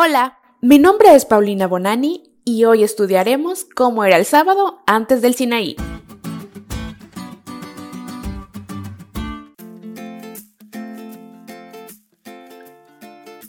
Hola, mi nombre es Paulina Bonani y hoy estudiaremos cómo era el sábado antes del Sinaí.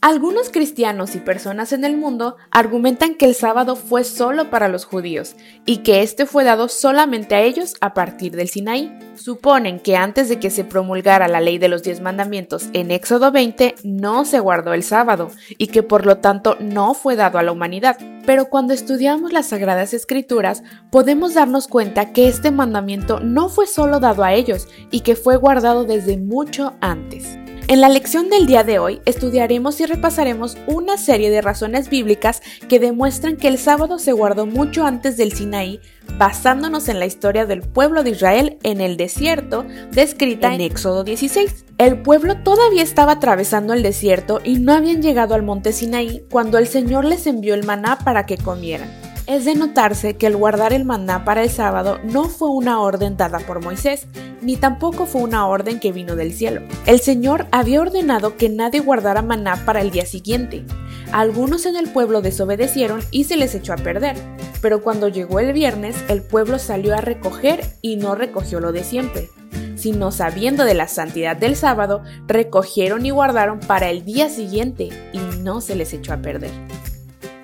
Algunos cristianos y personas en el mundo argumentan que el sábado fue solo para los judíos y que este fue dado solamente a ellos a partir del Sinaí. Suponen que antes de que se promulgara la ley de los diez mandamientos en Éxodo 20 no se guardó el sábado y que por lo tanto no fue dado a la humanidad. Pero cuando estudiamos las Sagradas Escrituras podemos darnos cuenta que este mandamiento no fue solo dado a ellos y que fue guardado desde mucho antes. En la lección del día de hoy estudiaremos y repasaremos una serie de razones bíblicas que demuestran que el sábado se guardó mucho antes del Sinaí, basándonos en la historia del pueblo de Israel en el desierto, descrita en Éxodo 16. El pueblo todavía estaba atravesando el desierto y no habían llegado al monte Sinaí cuando el Señor les envió el maná para que comieran. Es de notarse que el guardar el maná para el sábado no fue una orden dada por Moisés, ni tampoco fue una orden que vino del cielo. El Señor había ordenado que nadie guardara maná para el día siguiente. Algunos en el pueblo desobedecieron y se les echó a perder, pero cuando llegó el viernes el pueblo salió a recoger y no recogió lo de siempre sino sabiendo de la santidad del sábado, recogieron y guardaron para el día siguiente y no se les echó a perder.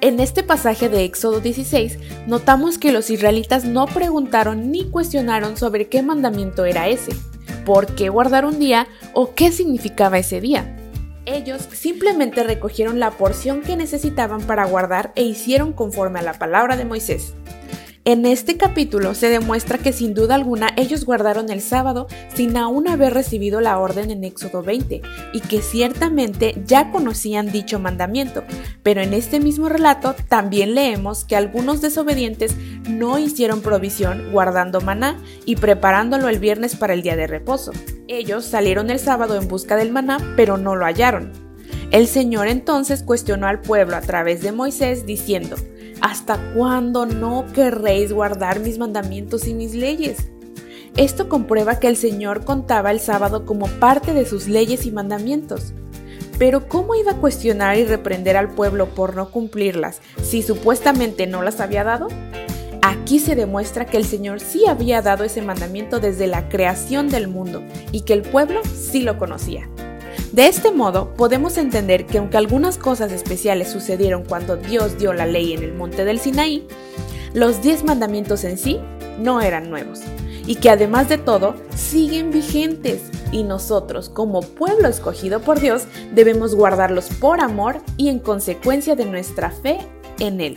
En este pasaje de Éxodo 16 notamos que los israelitas no preguntaron ni cuestionaron sobre qué mandamiento era ese, por qué guardar un día o qué significaba ese día. Ellos simplemente recogieron la porción que necesitaban para guardar e hicieron conforme a la palabra de Moisés. En este capítulo se demuestra que sin duda alguna ellos guardaron el sábado sin aún haber recibido la orden en Éxodo 20 y que ciertamente ya conocían dicho mandamiento, pero en este mismo relato también leemos que algunos desobedientes no hicieron provisión guardando maná y preparándolo el viernes para el día de reposo. Ellos salieron el sábado en busca del maná, pero no lo hallaron. El Señor entonces cuestionó al pueblo a través de Moisés diciendo, ¿Hasta cuándo no querréis guardar mis mandamientos y mis leyes? Esto comprueba que el Señor contaba el sábado como parte de sus leyes y mandamientos. Pero ¿cómo iba a cuestionar y reprender al pueblo por no cumplirlas si supuestamente no las había dado? Aquí se demuestra que el Señor sí había dado ese mandamiento desde la creación del mundo y que el pueblo sí lo conocía. De este modo, podemos entender que aunque algunas cosas especiales sucedieron cuando Dios dio la ley en el monte del Sinaí, los diez mandamientos en sí no eran nuevos y que además de todo siguen vigentes y nosotros como pueblo escogido por Dios debemos guardarlos por amor y en consecuencia de nuestra fe en Él.